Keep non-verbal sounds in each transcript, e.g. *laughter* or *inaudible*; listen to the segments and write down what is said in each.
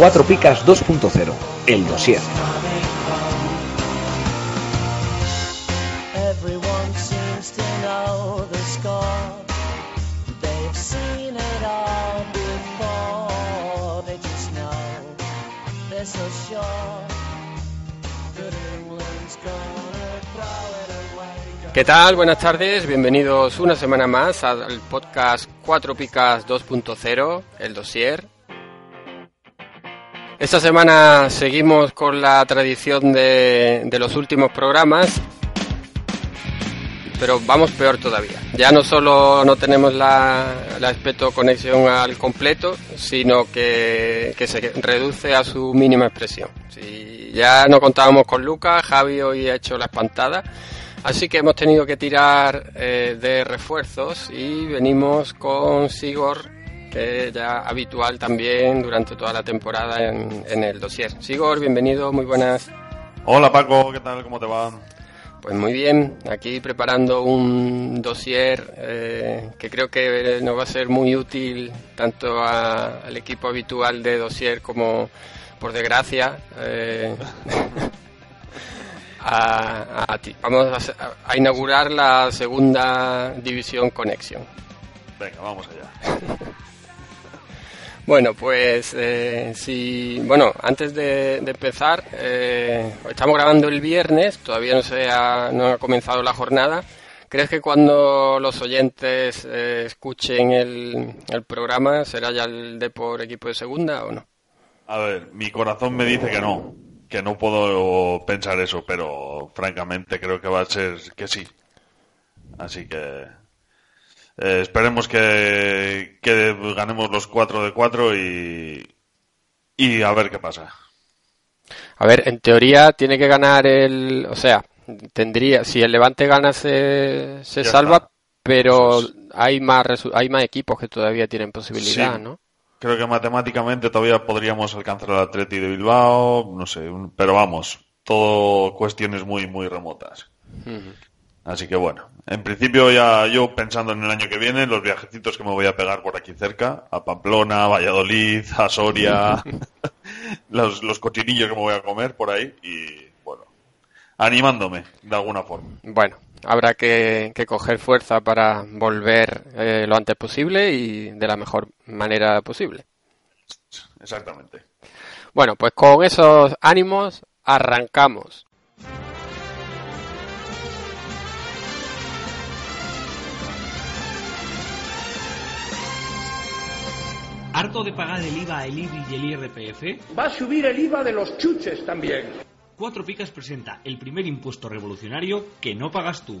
Cuatro Picas 2.0, el dossier. ¿Qué tal? Buenas tardes, bienvenidos una semana más al podcast 4 Picas 2.0, el dossier. Esta semana seguimos con la tradición de, de los últimos programas, pero vamos peor todavía. Ya no solo no tenemos la, la aspecto conexión al completo, sino que, que se reduce a su mínima expresión. Si ya no contábamos con Lucas, Javi hoy ha hecho la espantada. Así que hemos tenido que tirar eh, de refuerzos y venimos con Sigor, que ya habitual también durante toda la temporada en, en el dossier. Sigor, bienvenido, muy buenas. Hola Paco, ¿qué tal? ¿Cómo te va? Pues muy bien, aquí preparando un dossier eh, que creo que nos va a ser muy útil tanto a- al equipo habitual de dossier como, por desgracia, eh, *laughs* a, a ti. Vamos a, inaugurar la segunda división Connection. Venga, vamos allá. *laughs* Bueno, pues eh, si, bueno, antes de, de empezar, eh, estamos grabando el viernes, todavía no se ha, no ha comenzado la jornada. ¿Crees que cuando los oyentes eh, escuchen el, el programa será ya el de por equipo de segunda o no? A ver, mi corazón me dice que no, que no puedo pensar eso, pero francamente creo que va a ser que sí. Así que eh, esperemos que, que ganemos los 4 de 4 y, y a ver qué pasa. A ver, en teoría tiene que ganar el, o sea, tendría, si el Levante gana se, se salva, está. pero hay más hay más equipos que todavía tienen posibilidad, Sí. ¿no? Creo que matemáticamente todavía podríamos alcanzar al Atleti de Bilbao, no sé, un- pero vamos, todo cuestiones muy, muy remotas. Así que bueno, en principio ya yo pensando en el año que viene, los viajecitos que me voy a pegar por aquí cerca, a Pamplona, Valladolid, a Soria, *laughs* los, los cochinillos que me voy a comer por ahí y bueno, animándome de alguna forma. Bueno, habrá que, que coger fuerza para volver eh, lo antes posible y de la mejor manera posible. Exactamente. Bueno, pues con esos ánimos arrancamos. ¿Harto de pagar el IVA, el IBI y el IRPF? Va a subir el IVA de los chuches también. Cuatro Picas presenta el primer impuesto revolucionario que no pagas tú.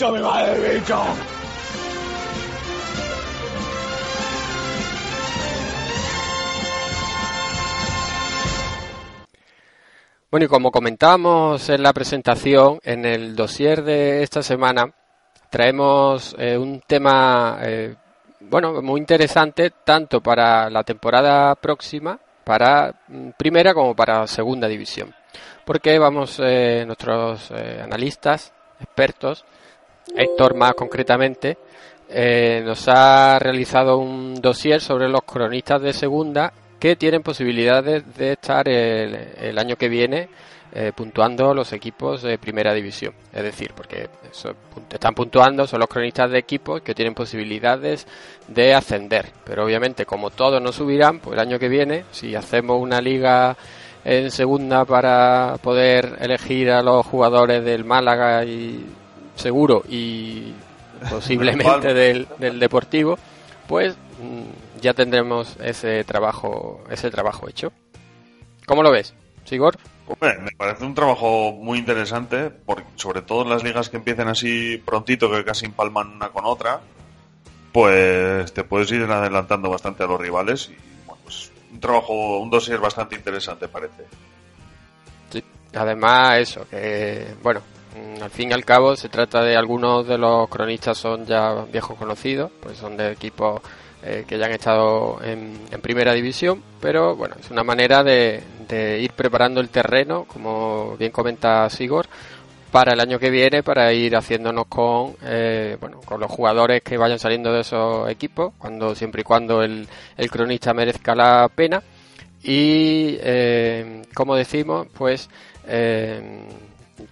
¡Me va el bicho! Bueno, y como comentábamos en la presentación, en el dossier de esta semana traemos eh, un tema, eh, bueno, muy interesante tanto para la temporada próxima, para mm, primera como para segunda división. Porque vamos, eh, nuestros eh, analistas, expertos, Héctor más concretamente, eh, nos ha realizado un dossier sobre los cronistas de segunda que tienen posibilidades de estar el, el año que viene eh, puntuando los equipos de primera división. Es decir, porque están puntuando, son los cronistas de equipos que tienen posibilidades de ascender. Pero obviamente, como todos no subirán, pues el año que viene, si hacemos una liga en segunda para poder elegir a los jugadores del Málaga y seguro y *laughs* posiblemente del, del Deportivo, pues mm, ya tendremos ese trabajo ese trabajo hecho. ¿Cómo lo ves, Sigor? Hombre, me parece un trabajo muy interesante, porque sobre todo en las ligas que empiecen así prontito, que casi empalman una con otra, pues te puedes ir adelantando bastante a los rivales y bueno, pues un trabajo, un dossier bastante interesante parece. Sí. Además, eso, que bueno, al fin y al cabo se trata de algunos de los cronistas son ya viejos conocidos, pues son de equipos eh, que ya han estado en, en primera división, pero bueno, es una manera de, ir preparando el terreno, como bien comenta Sigor, para el año que viene, para ir haciéndonos con, eh, bueno, con los jugadores que vayan saliendo de esos equipos, cuando siempre y cuando el, el cronista merezca la pena. Y, eh, como decimos, pues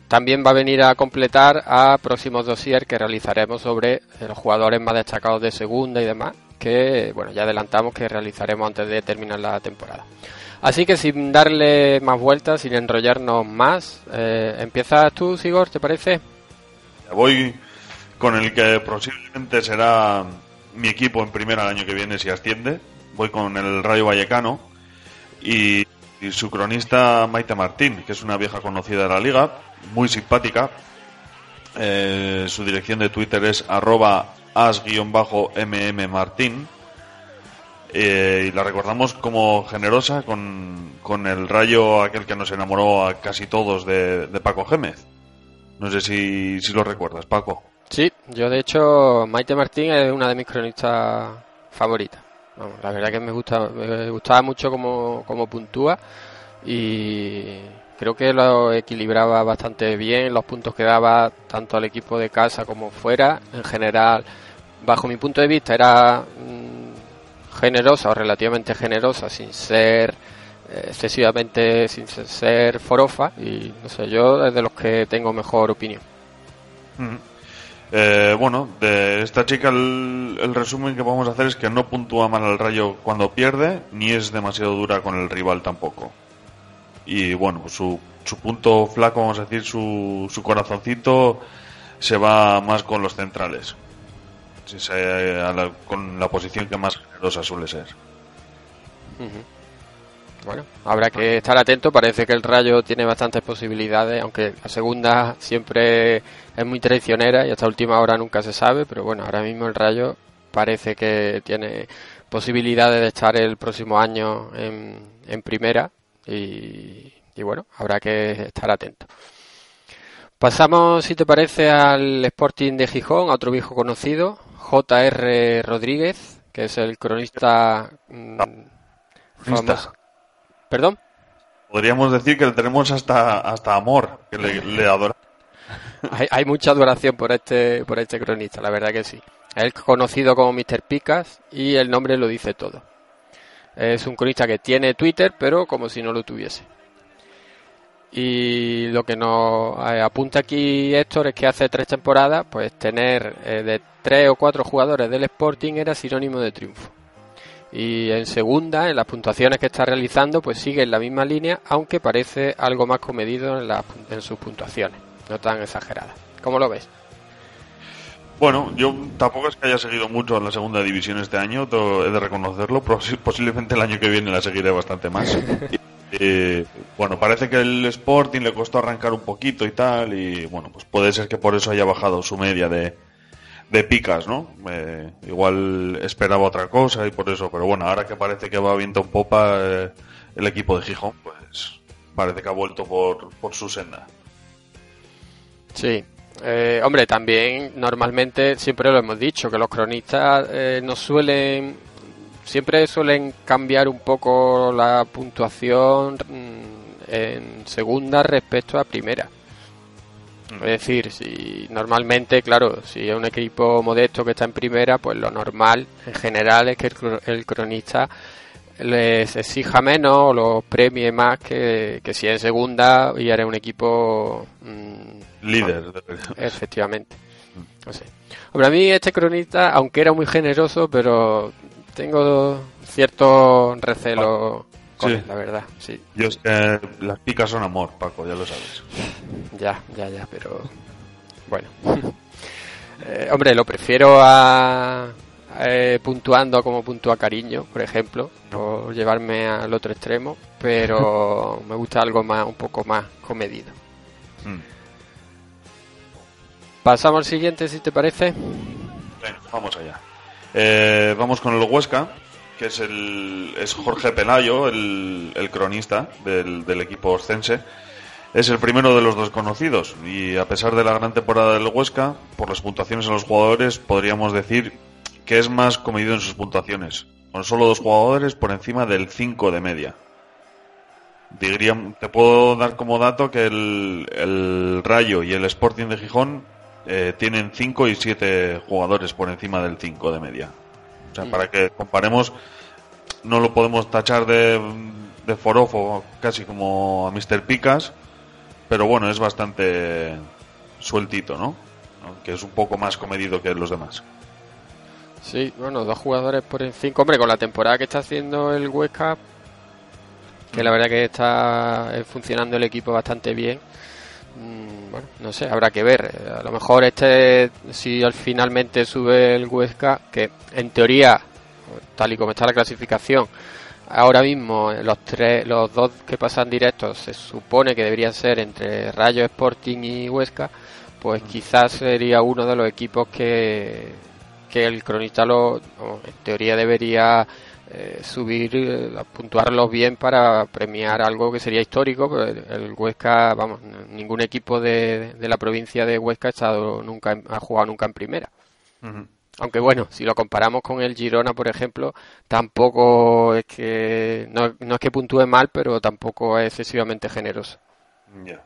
también va a venir a completar a próximos dossier que realizaremos sobre los jugadores más destacados de segunda y demás, que, bueno, ya adelantamos que realizaremos antes de terminar la temporada. Así que sin darle más vueltas, sin enrollarnos más, eh, empiezas tú, Sigor, ¿te parece? Voy con el que posiblemente será mi equipo en primera el año que viene si asciende. Voy con el Rayo Vallecano y su cronista Maite Martín, que es una vieja conocida de la liga, muy simpática. Eh, su dirección de Twitter es arroba as-mmmartín. Eh, y la recordamos como generosa con, con el rayo aquel que nos enamoró a casi todos de, de Paco Gémez. No sé si, si lo recuerdas, Paco. Sí, yo de hecho, Maite Martín es una de mis cronistas favoritas. La verdad que me gusta, me gustaba mucho como, como puntúa y creo que lo equilibraba bastante bien los puntos que daba tanto al equipo de casa como fuera. En general, bajo mi punto de vista, era mm, generosa o relativamente generosa sin ser eh, excesivamente, sin ser forofa y no sé, yo es de los que tengo mejor opinión. Mm. Eh, bueno, de esta chica el, el resumen que vamos a hacer es que no puntúa mal al rayo cuando pierde, ni es demasiado dura con el rival tampoco. Y bueno, su, su punto flaco, vamos a decir, su, su corazoncito se va más con los centrales. Se- a la- con la posición que más generosa suele ser. Bueno, habrá que estar atento. Parece que el Rayo tiene bastantes posibilidades, aunque la segunda siempre es muy traicionera y hasta última hora nunca se sabe. Pero bueno, ahora mismo el Rayo parece que tiene posibilidades de estar el próximo año en, en primera y, y bueno, habrá que estar atento. Pasamos, si te parece, al Sporting de Gijón, a otro viejo conocido, J.R. Rodríguez, que es el cronista mm, Cronista. famoso. ¿Perdón? Podríamos decir que le tenemos hasta, hasta amor, que le, le adora. Hay, hay mucha adoración por este, por este cronista, la verdad que sí. Es conocido como Mr. Picas y el nombre lo dice todo. Es un cronista que tiene Twitter, pero como si no lo tuviese. Y lo que nos eh, apunta aquí Héctor es que hace tres temporadas, pues tener eh, de tres o cuatro jugadores del Sporting era sinónimo de triunfo. Y en segunda, en las puntuaciones que está realizando, pues sigue en la misma línea, aunque parece algo más comedido en, en sus puntuaciones, no tan exageradas. ¿Cómo lo ves? Bueno, yo tampoco es que haya seguido mucho en la segunda división este año, he de reconocerlo, posiblemente el año que viene la seguiré bastante más. Y, *laughs* eh, bueno, parece que el Sporting le costó arrancar un poquito y tal, y bueno, pues puede ser que por eso haya bajado su media de, de picas, ¿no? Eh, igual esperaba otra cosa y por eso, pero bueno, ahora que parece que va viento en popa eh, el equipo de Gijón, pues parece que ha vuelto por, por su senda. Sí. Eh, hombre, también normalmente siempre lo hemos dicho, que los cronistas eh, no suelen, siempre suelen cambiar un poco la puntuación mm, en segunda respecto a primera. Es decir, si normalmente, claro, si es un equipo modesto que está en primera, pues lo normal en general es que el, el cronista les exija menos o los premie más que, que si en segunda y eres un equipo mm, Líder. de- Efectivamente. No sé. Hombre, a mí este cronista, aunque era muy generoso, pero tengo cierto recelo con Sí. él, la verdad. Sí, Yo es que las picas son amor, Paco, ya lo sabes. ya, ya, ya, pero bueno. *laughs* Eh, hombre, lo prefiero a, eh, puntuando como puntúa Cariño, por ejemplo, por llevarme al otro extremo, pero *laughs* me gusta algo más, un poco más comedido. Mm. Pasamos al siguiente, si te parece. Vamos allá. Eh, vamos con el Huesca, que es el es Jorge Pelayo, el, el cronista del, del equipo oscense. Es el primero de los dos conocidos y a pesar de la gran temporada del Huesca, por las puntuaciones de los jugadores, podríamos decir que es más comedido en sus puntuaciones, con solo dos jugadores por encima del 5 de media. Diría, te puedo dar como dato que el, el Rayo y el Sporting de Gijón eh, tienen 5 y 7 jugadores por encima del 5 de media. O sea, para que comparemos, no lo podemos tachar de, de forofo casi como a Mr. Picas, pero bueno, es bastante sueltito, ¿no? Aunque es un poco más comedido que los demás. Sí, bueno, dos jugadores por encima. Hombre, con la temporada que está haciendo el Huesca, que la verdad que está eh, funcionando el equipo bastante bien. Mm, Bueno, no sé, habrá que ver. Eh, A lo mejor este, si al finalmente sube el Huesca, que en teoría, tal y como está la clasificación, ahora mismo eh, los tres, los dos que pasan directos se supone que deberían ser entre Rayo, Sporting y Huesca, pues quizás sería uno de los equipos que, que el cronista lo, en teoría debería eh, subir, eh, puntuarlos bien para premiar algo que sería histórico. pero el, el Huesca, vamos, ningún equipo de, de la provincia de Huesca ha estado nunca, en- ha jugado nunca en primera. Aunque bueno, si lo comparamos con el Girona, por ejemplo, tampoco es que no, no es que puntúe mal, pero tampoco es excesivamente generoso. Ya.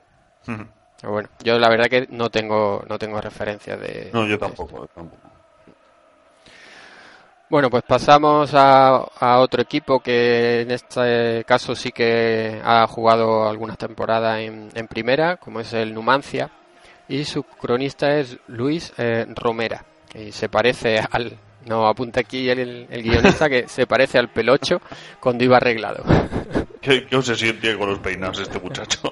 Pero bueno, yo la verdad que no tengo no tengo referencias de No, yo de tampoco, tampoco. Bueno, pues pasamos a, a otro equipo que en este caso sí que ha jugado algunas temporadas en, en primera, como es el Numancia, y su cronista es Luis eh, Romera, y se parece al, no apunta aquí el, el guionista, que se parece al pelocho cuando iba arreglado. ¿Qué, qué obsesión tiene con los peinados este muchacho?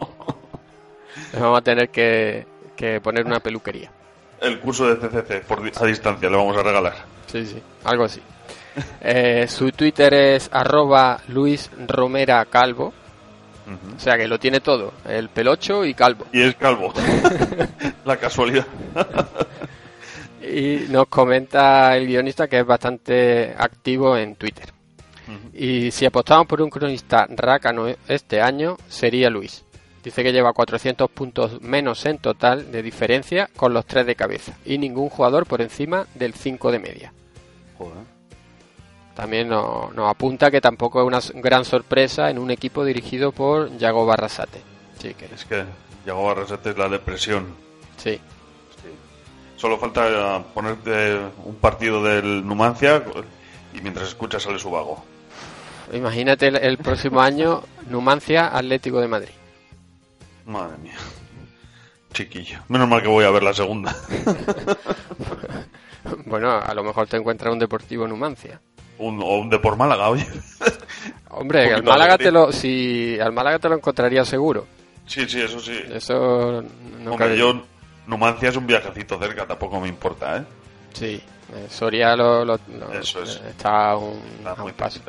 Le vamos a tener que, que poner una peluquería. El curso de CCC por, a distancia le vamos a regalar. Sí, sí, algo así. *laughs* Eh, su Twitter es arroba Luis Romera Calvo. O sea que lo tiene todo, el pelocho y calvo. Y es calvo. *laughs* La casualidad. Y nos comenta el guionista que es bastante activo en Twitter. Y si apostamos por un cronista rácano este año, sería Luis. Dice que lleva 400 puntos menos en total de diferencia con los tres de cabeza. Y ningún jugador por encima del 5 de media. Joder. También nos, nos apunta que tampoco es una gran sorpresa en un equipo dirigido por Yago Barrasate. Sí, que Es que llegó a resetes la depresión. sí. Solo falta ponerte un partido del Numancia y mientras escuchas sale su vago. Imagínate el, el próximo año Numancia Atlético de Madrid. Madre mía. Chiquillo. Menos mal que voy a ver la segunda. *laughs* Bueno, a lo mejor te encuentras un Deportivo Numancia. Un, o un de por Málaga, oye. Hombre, al Málaga te lo, si al Málaga te lo encontraría seguro. Sí, sí, eso sí. Eso no Hombre, cabe- yo... Numancia es un viajecito cerca, tampoco me importa, ¿eh? Sí, eh, Soria lo, lo- lo- Eso es. está a un, Está a un muy paso.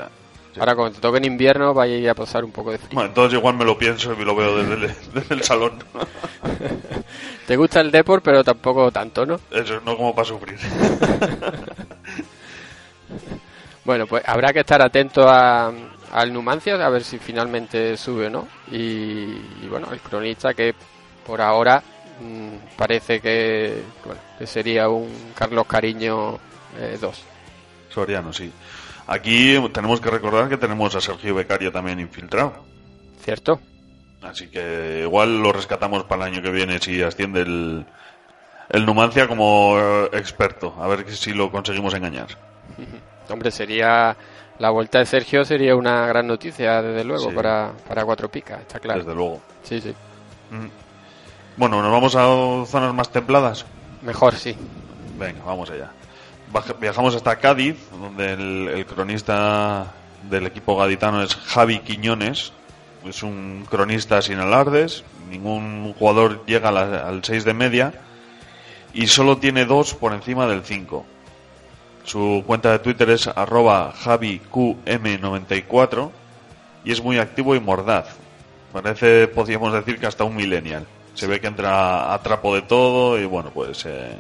Sí. Ahora, cuando te toque en invierno, vaya a ir a pasar un poco de frío. Bueno, entonces igual me lo pienso y lo veo desde el, *laughs* desde el salón. *laughs* Te gusta el Depor, pero tampoco tanto, ¿no? Eso, no como para sufrir. *laughs* Bueno, pues habrá que estar atento a, al Numancia, a ver si finalmente sube o no. Y, y bueno, el cronista que por ahora mm, parece que, bueno, que sería un Carlos Cariño 2. Soriano, sí. Aquí tenemos que recordar que tenemos a Sergio Becario también infiltrado. ¿Cierto? Así que igual lo rescatamos para el año que viene si asciende el, el Numancia como experto. A ver si lo conseguimos engañar. *laughs* Hombre, sería la vuelta de Sergio sería una gran noticia, desde luego, Sí. para, para Cuatro Picas, está claro. Desde luego. Sí, sí. Mm. Bueno, nos vamos a zonas más templadas. Mejor, sí. Venga, vamos allá. Viajamos hasta Cádiz, donde el, cronista del equipo gaditano es Javi Quiñones. Es un cronista sin alardes, ningún jugador llega al 6 de media y solo tiene dos por encima del 5. Su cuenta de Twitter es arroba javiqm94 y es muy activo y mordaz. Parece, podríamos decir que hasta un millennial. Se ve que entra a trapo de todo y bueno, pues eh,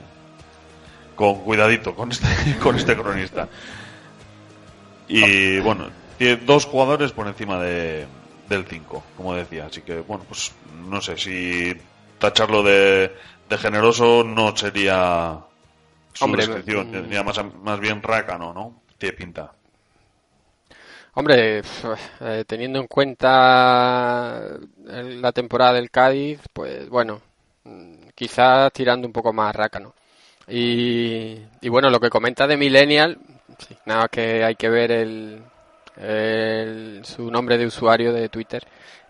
con cuidadito con este, *laughs* con este cronista. Y bueno, tiene dos jugadores por encima de, del 5, como decía. Así que bueno, pues no sé si tacharlo de, de generoso no sería su Hombre, descripción, mm. sería más, más bien rácano, ¿no? Tiene pinta. Hombre, eh, teniendo en cuenta el- la temporada del Cádiz, pues bueno, mm, quizás tirando un poco más rácano. Y, y bueno, lo que comenta de Millennial, sí, nada más que hay que ver el, el- su nombre de usuario de Twitter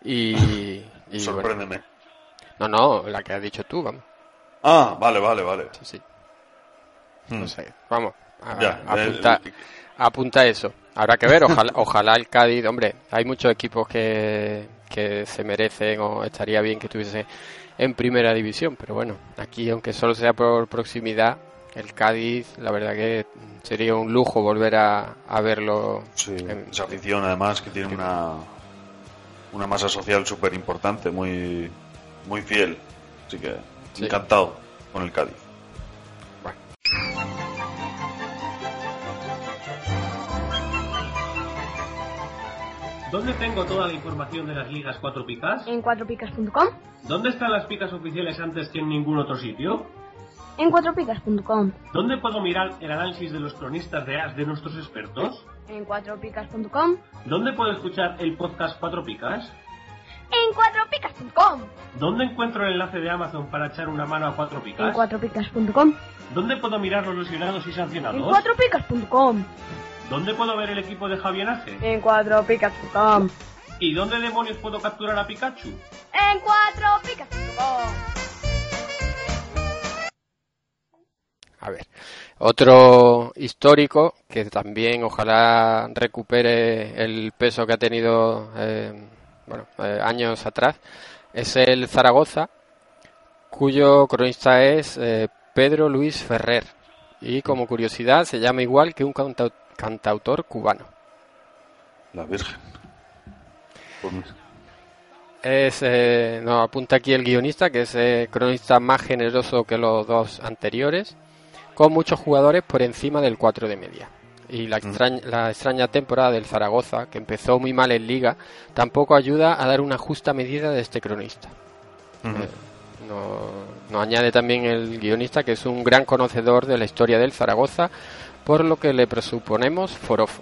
y, y bueno, Sorpréndeme. no, no, la que has dicho tú, vamos, Ah, vale, vale, vale. sí, sí, Hmm. no sé, vamos, a- Ya, apunta, eh, apunta eso. Habrá que ver, ojalá, ojalá el Cádiz, hombre, hay muchos equipos que, que se merecen o estaría bien que estuviese en primera división, pero bueno, aquí aunque solo sea por proximidad, el Cádiz, la verdad que sería un lujo volver a, a verlo. Sí, en- esa afición además que tiene una, una masa social súper importante, muy, muy fiel. Así que Sí. encantado con el Cádiz. ¿Dónde tengo toda la información de las ligas 4 picas? En 4picas.com. ¿Dónde están las picas oficiales antes que en ningún otro sitio? En 4picas.com. ¿Dónde puedo mirar el análisis de los cronistas de AS de nuestros expertos? En 4picas.com. ¿Dónde puedo escuchar el podcast 4 picas? En 4picas.com. ¿Dónde encuentro el enlace de Amazon para echar una mano a 4 picas? En 4picas.com. ¿Dónde puedo mirar los lesionados y sancionados? En 4picas.com. ¿Dónde puedo ver el equipo de Javienaje? En cuatropicas.com. ¿Y dónde demonios puedo capturar a Pikachu? En cuatropicas.com. A ver, otro histórico que también ojalá recupere el peso que ha tenido eh, bueno, eh, años atrás es el Zaragoza, cuyo cronista es eh, Pedro Luis Ferrer y como curiosidad se llama igual que un cantau- cantautor cubano. La Virgen. Es, eh, nos apunta aquí el guionista, que es eh, cronista más generoso que los dos anteriores, con muchos jugadores por encima del 4 de media. Y la extraña, la extraña temporada del Zaragoza, que empezó muy mal en liga, tampoco ayuda a dar una justa medida de este cronista. Eh, no- nos añade también el guionista, que es un gran conocedor de la historia del Zaragoza, por lo que le presuponemos forofo.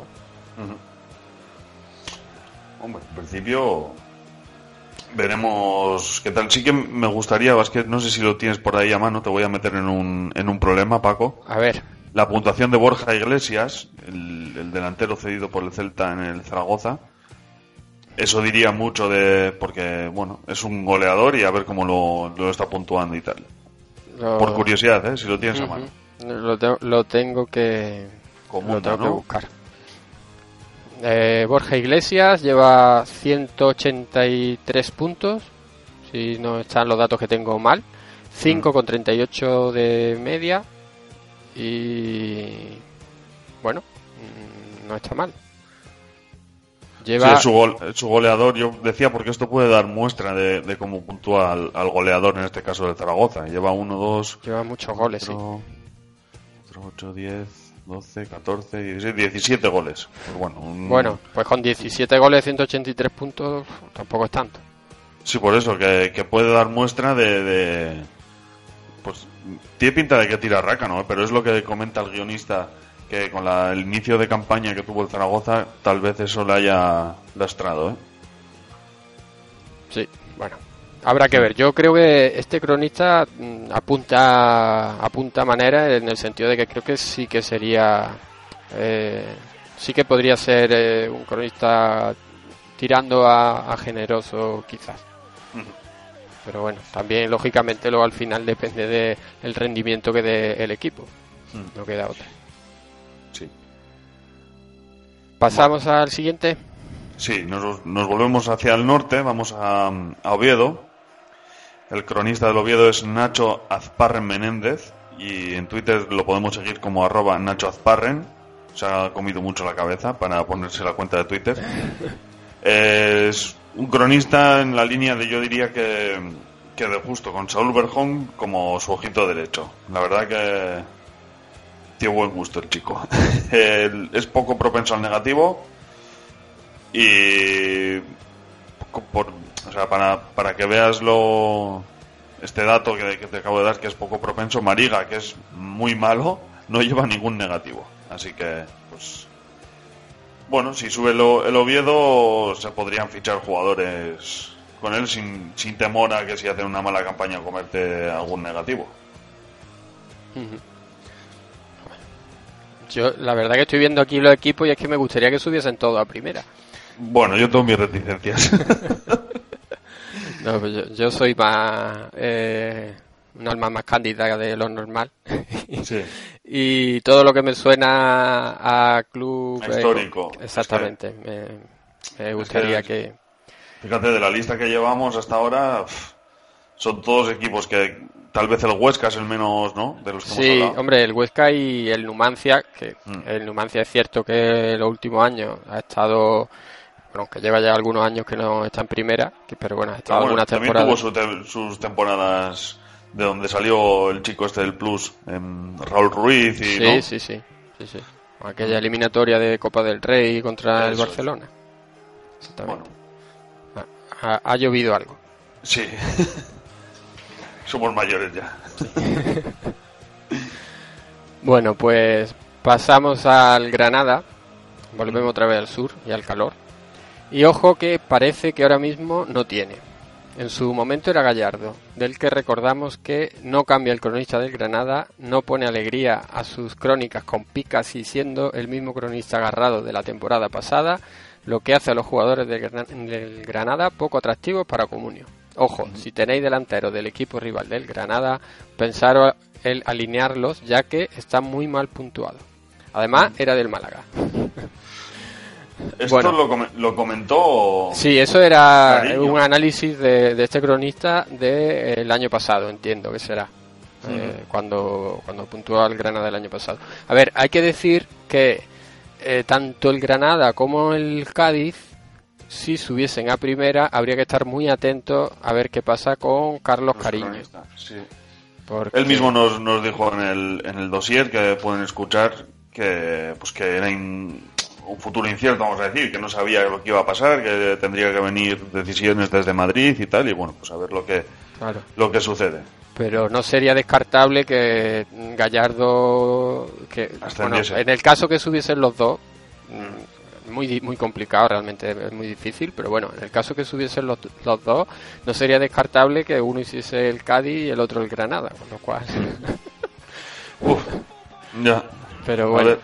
Hombre, en principio veremos qué tal. Sí que me gustaría, que no sé si lo tienes por ahí a mano, te voy a meter en un, en un problema, Paco. A ver, La puntuación de Borja Iglesias, el, el delantero cedido por el Celta en el Zaragoza. Eso diría mucho de. porque, bueno, es un goleador y a ver cómo lo, lo está puntuando y tal. lo- Por curiosidad, ¿eh? Si lo tienes a mano. Lo, te- lo tengo que Común, lo tengo que buscar. Eh, Borja Iglesias lleva 183 puntos, si no están los datos que tengo mal. 5 con 38 de media y bueno, mm, no está mal. Sí, Lleva es su, gol- es su goleador. Yo decía porque esto puede dar muestra de, de cómo puntúa al, al goleador, en este caso del Zaragoza. Lleva 1, 2, lleva muchos goles, sí. 8, 10, 12, 14, 16, 17 goles. Pues bueno, un- Bueno, pues con 17 goles, 183 puntos, tampoco es tanto. Sí, por eso, que, que puede dar muestra de, de- Pues tiene pinta de que tira rácano, ¿eh? pero es lo que comenta el guionista, que con la- el inicio de campaña que tuvo el Zaragoza, tal vez eso le haya lastrado, ¿eh? Sí, bueno, habrá que ver. Yo creo que este cronista mm, apunta apunta manera en el sentido de que creo que sí que sería eh, sí que podría ser eh, un cronista tirando a, a generoso quizás. Pero bueno, también lógicamente luego al final depende del el rendimiento que dé el equipo. No queda otra. Sí. Pasamos al siguiente. Sí, nos, nos volvemos hacia el norte, vamos a, a Oviedo. El cronista del Oviedo es Nacho Azparren Menéndez y en Twitter lo podemos seguir como arroba Nacho Azparren. se ha comido mucho la cabeza para ponerse la cuenta de Twitter. Es un cronista en la línea de, yo diría que, que de justo, con Saúl Berjón como su ojito derecho. La verdad que tiene buen gusto el chico. *laughs* Es poco propenso al negativo y por, o sea, para, para que veas lo, este dato que, que te acabo de dar, que es poco propenso, Mariga, que es muy malo, no lleva ningún negativo. Así que, pues, bueno, si sube lo- el Oviedo, se podrían fichar jugadores con él sin, sin temor a que si hacen una mala campaña comerte algún negativo. Yo, la verdad que estoy viendo aquí los equipos y es que me gustaría que subiesen todos a primera. Bueno, yo tengo mis reticencias. *laughs* No, pues yo, yo soy más. Eh, un alma más cándida de lo normal. *laughs* sí. Y todo lo que me suena a club. Eh, histórico. exactamente. Me, me gustaría que. Fíjate, de la lista que llevamos hasta ahora, son todos equipos que tal vez el Huesca es el menos, ¿no? De los que Sí, hombre, el Huesca y el Numancia, que Mm. el Numancia es cierto que los últimos años ha estado, que lleva ya algunos años que no está en primera, pero bueno, ha estado Pero bueno, también temporadas. tuvo su te- sus temporadas de donde salió el chico este del Plus, em, Raúl Ruiz y Sí, ¿no? sí, sí, sí, sí. Aquella eliminatoria de Copa del Rey contra el Eso. Barcelona. Exactamente. Bueno, Ha, ha llovido algo. sí. *laughs* Somos mayores ya. *laughs* Bueno, pues pasamos al Granada. Volvemos otra vez al sur y al calor. Y ojo que parece que ahora mismo no tiene. En su momento era Gallardo, del que recordamos que no cambia el cronista del Granada, no pone alegría a sus crónicas con picas y siendo el mismo cronista agarrado de la temporada pasada, lo que hace a los jugadores del Gran- del Granada poco atractivos para Comunio. Ojo, si tenéis delanteros del equipo rival del Granada, pensaros el alinearlos ya que está muy mal puntuado. Además, era del Málaga. Esto Bueno. lo, come- lo comentó. Sí, eso era Cariño. un análisis de, de este cronista del año pasado, entiendo que será. eh, cuando, cuando puntuó al Granada el año pasado. A ver, hay que decir que eh, tanto el Granada como el Cádiz, si subiesen a primera, habría que estar muy atentos a ver qué pasa con Carlos los Cariño. cronistas, sí. porque- Él mismo nos, nos dijo en el, en el dossier que pueden escuchar que, pues que era in- un futuro incierto, vamos a decir, que no sabía lo que iba a pasar, que tendría que venir decisiones desde Madrid y tal, y bueno, pues a ver lo que, Claro. lo que sucede. pero no sería descartable que Gallardo que bueno, en el caso que subiesen los dos mm, muy muy complicado realmente es muy difícil pero bueno en el caso que subiesen los, los dos no sería descartable que uno hiciese el Cádiz y el otro el Granada con lo cual Uf, ya. pero A bueno ver,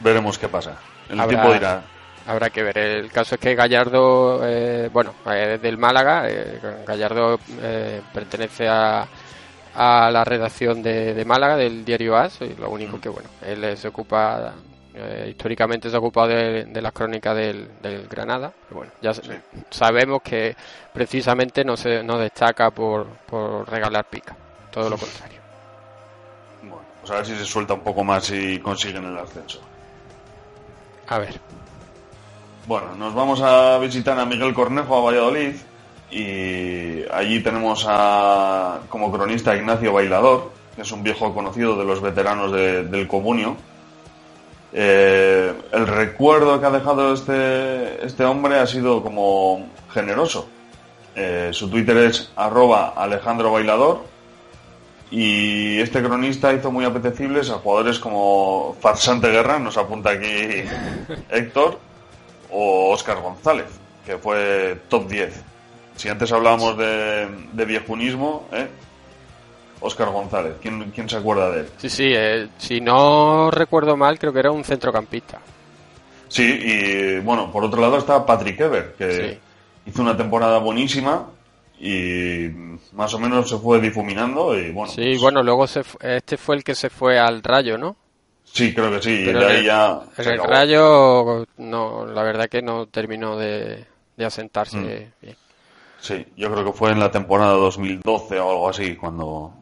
veremos qué pasa. El Habrá- tiempo dirá. Habrá que ver. El caso es que Gallardo, eh, bueno, eh, es del Málaga. eh, Gallardo eh, pertenece a, a la redacción de, de Málaga, del diario AS. Y lo único que, bueno, él eh, se ocupa, eh, históricamente se ha ocupado de, de las crónicas del, del Granada. Pero bueno, ya sa- sabemos que precisamente no se no destaca por, por regalar pica. Todo lo contrario. Bueno, pues a ver si se suelta un poco más y consiguen el ascenso. A ver. Bueno, nos vamos a visitar a Miguel Cornejo a Valladolid y allí tenemos a, como cronista a Ignacio Bailador, que es un viejo conocido de los veteranos de- del comunio. Eh, el recuerdo que ha dejado este, este hombre ha sido como generoso. Eh, su Twitter es arroba Alejandro Bailador y este cronista hizo muy apetecibles a jugadores como Farsante Guerra, nos apunta aquí *laughs* Héctor, o Óscar González, que fue top 10. Si antes hablábamos de, de viejunismo, ¿eh? Óscar González, ¿quién, quién se acuerda de él? Sí, sí, eh, si no recuerdo mal, creo que era un centrocampista. Sí, y bueno, por otro lado está Patrick Ever, que Sí. hizo una temporada buenísima y más o menos se fue difuminando y bueno, Sí, pues, bueno, luego se fu- este fue el que se fue al Rayo, ¿no? sí, creo que sí, Pero y de ahí el- ya el. Rayo, no, la verdad que no terminó de, de asentarse Mm. bien. Sí, yo creo que fue en la temporada 2012 o algo así, cuando...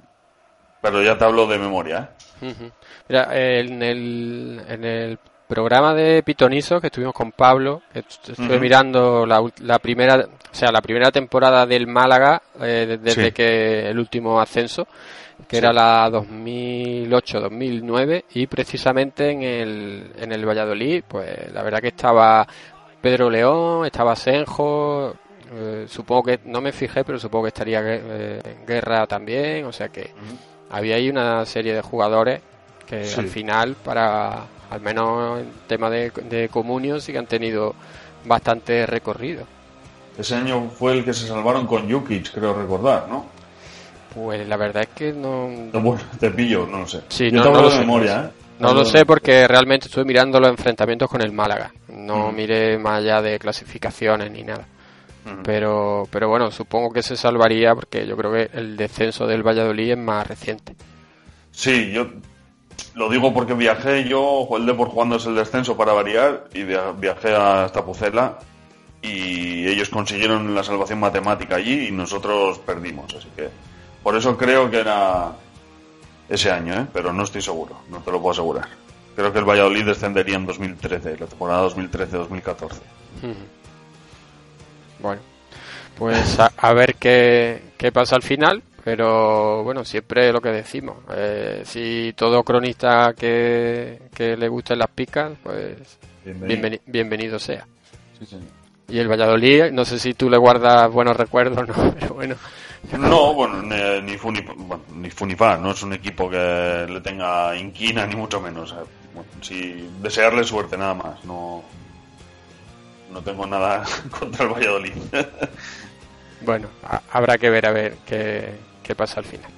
Pero ya te hablo de memoria, ¿eh? Mira, en el, en el programa de Pitonizo que estuvimos con Pablo, estuve mirando la, la primera, o sea, la primera temporada del Málaga eh, de- desde Sí. que el último ascenso, que Sí. era la 2008-2009 y precisamente en el, en el Valladolid, pues la verdad que estaba Pedro León, estaba Senjo, eh, supongo que no me fijé, pero supongo que estaría eh, Guerra también, o sea que había ahí una serie de jugadores que Sí. al final, para al menos en tema de, de comunio, sí que han tenido bastante recorrido. Ese año fue el que se salvaron con Jukic, creo recordar, ¿no? Pues la verdad es que no. No, bueno, te pillo, no lo sé. Sí, Yo no, no lo sé, memoria, no ¿eh? No lo sé porque realmente estuve mirando los enfrentamientos con el Málaga. No Mm. miré más allá de clasificaciones ni nada. Pero, pero bueno, supongo que se salvaría porque yo creo que el descenso del Valladolid es más reciente. Sí, yo lo digo porque viajé yo, el Depor jugándose el descenso para variar, y via- viajé hasta Pucela y ellos consiguieron la salvación matemática allí y nosotros perdimos, así que por eso creo que era ese año, ¿eh? pero no estoy seguro, no te lo puedo asegurar. Creo que el Valladolid descendería en 2013, la temporada 2013-2014. Bueno, pues a, a ver qué, qué pasa al final, pero bueno, siempre lo que decimos. eh, si todo cronista que, que le gusten las picas, pues Bienvenido. bienveni- bienvenido sea. Sí, señor. Y el Valladolid, no sé si tú le guardas buenos recuerdos, *laughs* ¿no? Pero bueno, No, bueno, ni, ni, ni, bueno, ni no es un equipo que le tenga inquina ni mucho menos. eh. Bueno, sí, desearle suerte nada más, no, no tengo nada *laughs* contra el Valladolid. *laughs* bueno, a- habrá que ver a ver qué, qué pasa al final.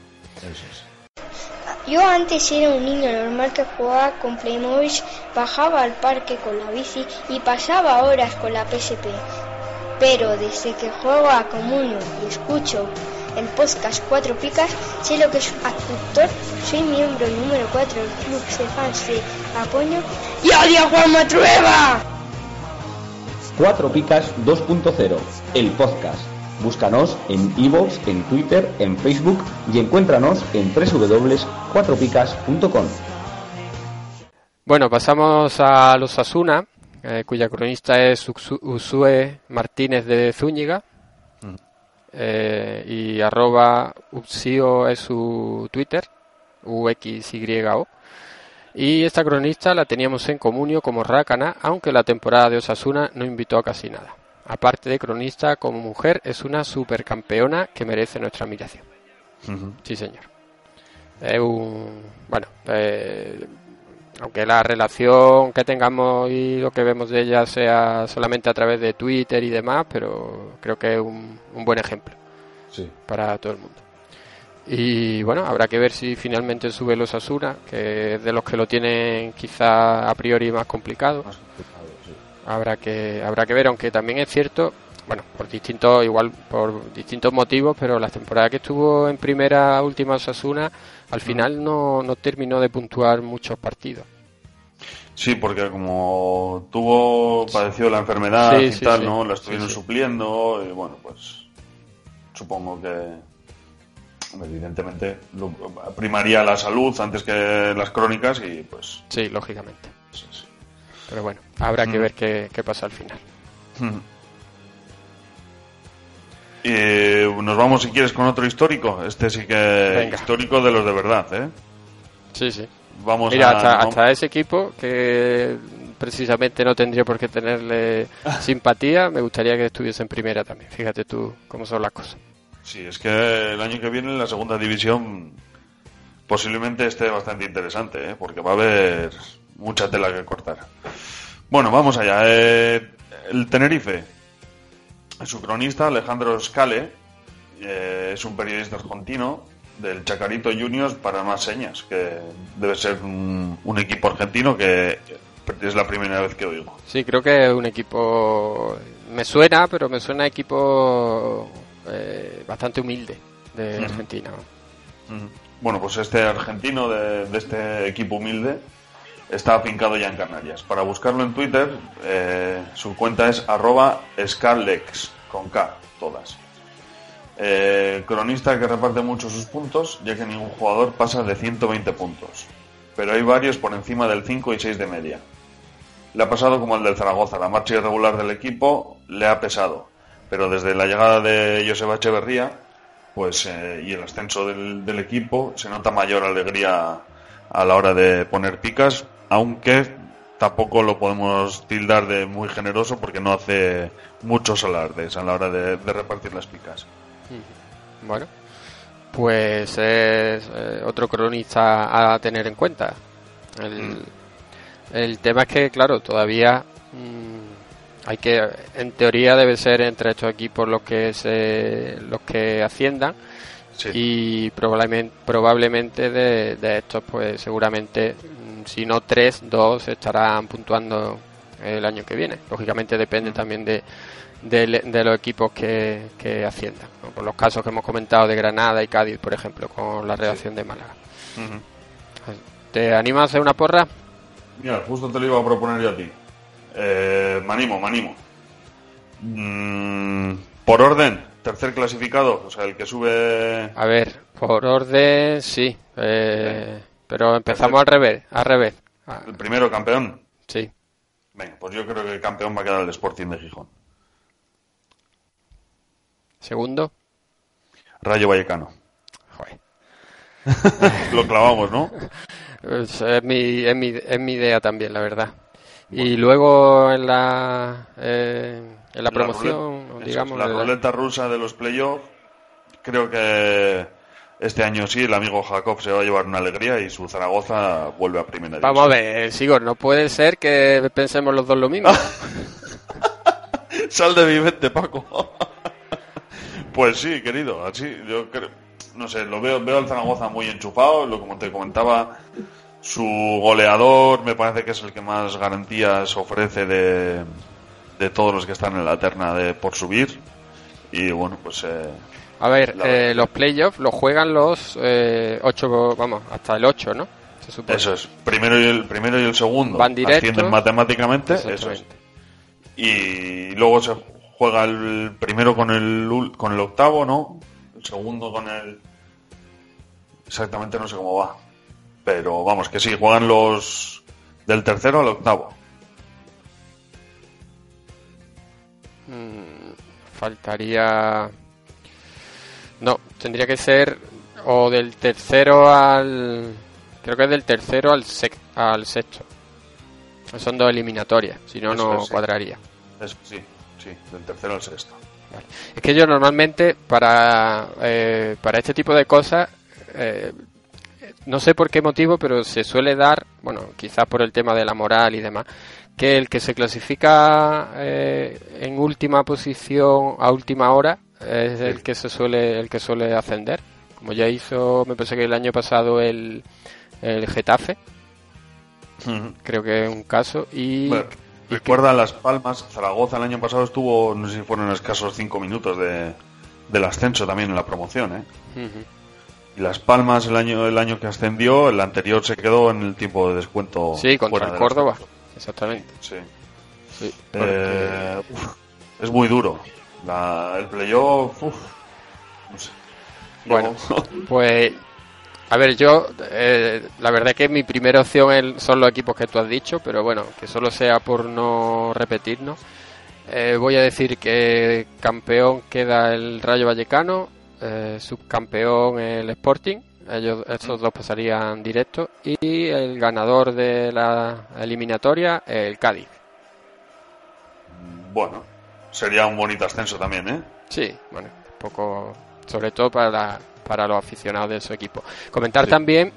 Yo antes era un niño normal que jugaba con Playmobil, bajaba al parque con la bici y pasaba horas con la PSP. Pero desde que juego a Comunio y escucho el podcast Cuatro Picas, sé lo que es actor, soy miembro número 4 del club de fans de Apoño y odio a Juan Matrueva. Cuatro Picas 2.0, el podcast. Búscanos en iVoox, en Twitter, en Facebook y encuéntranos en www.cuatropicas.com. Bueno, pasamos a los Asuna, cuya cronista es Usue Martínez de Zúñiga. eh, y arroba Upsio es su Twitter, UXYO. Y esta cronista la teníamos en comunio como Rácana, aunque la temporada de Osasuna no invitó a casi nada. Aparte de cronista, como mujer es una supercampeona que merece nuestra admiración. Sí, señor. Es un. Bueno, eh, aunque la relación que tengamos y lo que vemos de ella sea solamente a través de Twitter y demás, pero creo que es un, un buen ejemplo Sí. para todo el mundo. Y bueno, habrá que ver si finalmente sube los Asuna, que es de los que lo tienen quizá a priori más complicado. Habrá que habrá que ver, aunque también es cierto, bueno, por distintos igual por distintos motivos, pero la temporada que estuvo en primera última Osasuna al final no, no terminó de puntuar muchos partidos. Sí, porque como tuvo, padeció la enfermedad Sí, y sí, tal, sí. ¿no? La estuvieron Sí, sí. supliendo y bueno, pues supongo que evidentemente primaría la salud antes que las crónicas y pues Sí, lógicamente. Pero bueno, habrá que Mm. ver qué, qué pasa al final. Y nos vamos, si quieres, con otro histórico. Este sí que Venga. histórico de los de verdad, ¿eh? Sí, sí. Vamos Mira, a... hasta, hasta ese equipo que precisamente no tendría por qué tenerle *laughs* simpatía, me gustaría que estuviese en primera también. Fíjate tú cómo son las cosas. Sí, es que el año que viene en la segunda división posiblemente esté bastante interesante, ¿eh? porque va a haber mucha tela que cortar. Bueno, vamos allá. Eh, el Tenerife. Su cronista, Alejandro Scale, eh, es un periodista argentino del Chacarito Juniors para más señas, que debe ser un, un equipo argentino que es la primera vez que oigo. Sí, creo que es un equipo. Me suena, pero me suena a equipo eh, bastante humilde de. Argentina. Bueno, pues este argentino de, de este equipo humilde está afincado ya en Canarias. Para buscarlo en Twitter, eh, su cuenta es arroba scalex, con K, todas. Eh, cronista que reparte mucho sus puntos, ya que ningún jugador pasa de 120 puntos. Pero hay varios por encima del 5 y 6 de media. Le ha pasado como el del Zaragoza, la marcha irregular del equipo le ha pesado. Pero desde la llegada de Joseba Echeverría pues, eh, y el ascenso del equipo, se nota mayor alegría a la hora de poner picas, aunque tampoco lo podemos tildar de muy generoso porque no hace muchos alardes a la hora de, de repartir las picas. Bueno, pues es eh, otro cronista a tener en cuenta. El, el tema es que, claro, todavía mm, hay que, en teoría debe ser entre estos equipos los que se, los que asciendan y probablemente, probablemente de, de estos, pues seguramente, mm, si no tres, dos estarán puntuando el año que viene. Lógicamente depende también de, de, de los equipos que, que asciendan. ¿no? Por los casos que hemos comentado de Granada y Cádiz, por ejemplo, con la redacción de Málaga. ¿Te animas a hacer una porra? Mira, justo te lo iba a proponer yo a ti. Eh, me animo, me animo. Mm, por orden, tercer clasificado, o sea, el que sube... A ver, por orden, sí. eh, pero empezamos al revés, al revés. El primero campeón. Sí. Venga, pues yo creo que el campeón va a quedar el Sporting de Gijón. Segundo. Rayo Vallecano. Joder. *laughs* lo clavamos, ¿no? Es, es mi, es, mi, es mi idea también, la verdad. Y luego en la, eh, en la promoción, ruleta- eso digamos, la ruleta rusa de los playoffs, creo que este año sí, el amigo Jacob se va a llevar una alegría y su Zaragoza vuelve a primera Vamos a división. ver, Sigor, no puede ser que pensemos los dos lo mismo. *laughs* Sal de mi mente, Paco. pues sí, querido, así yo creo, no sé, lo veo, veo al Zaragoza muy enchufado, lo como te comentaba, su goleador me parece que es el que más garantías ofrece de, de todos los que están en la terna de por subir y bueno, pues eh, A ver, eh, los playoffs los juegan los eh, ocho, vamos, hasta el 8, ¿no? Se supone. eso es, primero y el primero y el segundo Van ascienden matemáticamente, eso es. Y luego se juega el primero con el con el octavo, ¿no? El segundo con el exactamente no sé cómo va. Pero vamos, que sí, juegan los del tercero al octavo. Mm, faltaría. No, tendría que ser o del tercero al. Creo que es del tercero al, sec- al sexto. Son dos eliminatorias, si no, no sí. cuadraría. Eso sí, sí, del tercero al sexto. Es que yo normalmente para, eh, para este tipo de cosas, eh, no sé por qué motivo, pero se suele dar, bueno, quizás por el tema de la moral y demás, que el que se clasifica eh, en última posición a última hora es el que se suele el que suele ascender. Como ya hizo, me parece que el año pasado el, el Getafe, creo que es un caso y Bueno, recuerda Las Palmas, Zaragoza el año pasado estuvo, no sé si fueron escasos cinco minutos de, del ascenso también en la promoción, ¿eh? Y Las Palmas el año el año que ascendió, el anterior se quedó en el tiempo de descuento. sí, contra el Córdoba, exactamente. Sí. Sí, Eh, uf, es muy duro. La- el playoff, uf, no sé. Bueno, *laughs* pues a ver, yo eh, la verdad es que mi primera opción son los equipos que tú has dicho, pero bueno, que solo sea por no repetirnos. Eh, voy a decir que campeón queda el Rayo Vallecano, eh, subcampeón el Sporting, ellos estos dos pasarían directo y el ganador de la eliminatoria el Cádiz. bueno, sería un bonito ascenso también, ¿eh? Sí, bueno, un poco, sobre todo para, para los aficionados de su equipo. Comentar Sí. también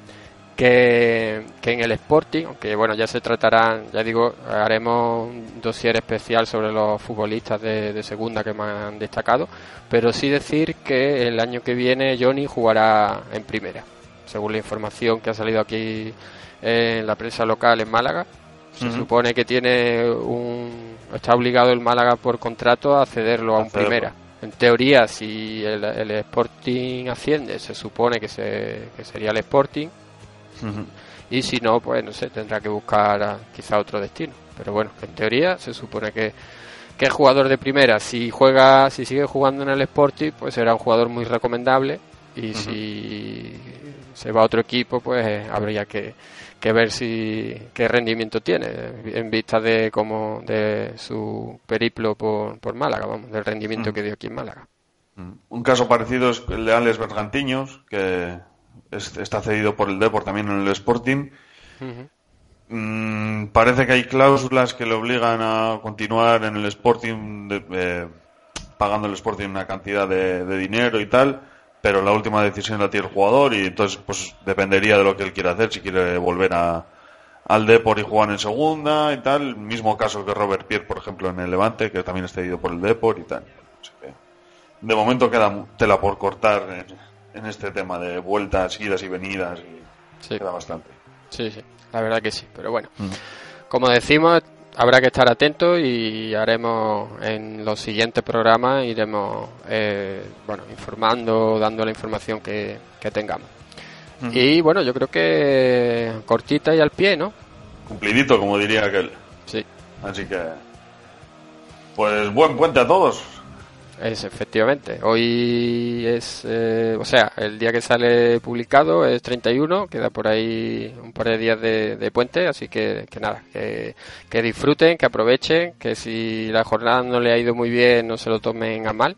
que, que en el Sporting, aunque bueno, ya se tratarán, ya digo, haremos un dossier especial sobre los futbolistas de, de segunda que más han destacado, pero sí decir que el año que viene Johnny jugará en primera, según la información que ha salido aquí en la prensa local en Málaga. Se supone que tiene un. Está obligado el Málaga por contrato a cederlo a un primera. En teoría, si el, el Sporting asciende, se supone que, se, que sería el Sporting. Y si no, pues no sé, tendrá que buscar a- quizá otro destino. Pero bueno, en teoría se supone que, ¿Qué jugador de primera? Si juega, si sigue jugando en el Sporting, pues será un jugador muy recomendable. Y si se va a otro equipo, pues eh, habría que, que ver si qué rendimiento tiene en vista de cómo de su periplo por, por Málaga, vamos, del rendimiento que dio aquí en Málaga. Un caso parecido es el de Alex Bergantiños, que es- está cedido por el Depor también en el Sporting. Mm, parece que hay cláusulas que le obligan a continuar en el Sporting, de- eh, pagando el Sporting una cantidad de, de dinero y tal, pero la última decisión la tiene el jugador y entonces pues dependería de lo que él quiera hacer, si quiere volver a, al Depor y jugar en segunda y tal. Mismo caso que Robert Pierre, por ejemplo, en el Levante, que también está cedido por el Depor y tal. Así que, de momento queda tela por cortar en, en este tema de vueltas, idas y venidas y queda bastante. Sí, sí, la verdad que sí. Pero bueno, como decimos, habrá que estar atentos y haremos en los siguientes programas, iremos eh, bueno, informando, dando la información que, que tengamos. Y bueno, yo creo que cortita y al pie, ¿no? Cumplidito, como diría aquel. Sí. Así que, pues buen puente a todos. Es efectivamente. Hoy es, eh, o sea, el día que sale publicado es 31, queda por ahí un par de días de, de puente, así que, que nada, que, disfruten, que aprovechen, que si la jornada no le ha ido muy bien no se lo tomen a mal.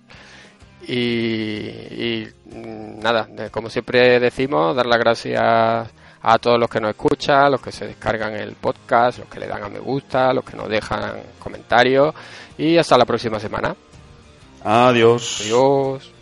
Y, y, mm, nada, como siempre decimos, dar las gracias a todos los que nos escuchan, los que se descargan el podcast, los que le dan a me gusta, los que nos dejan comentarios y hasta la próxima semana. Adiós. Adiós.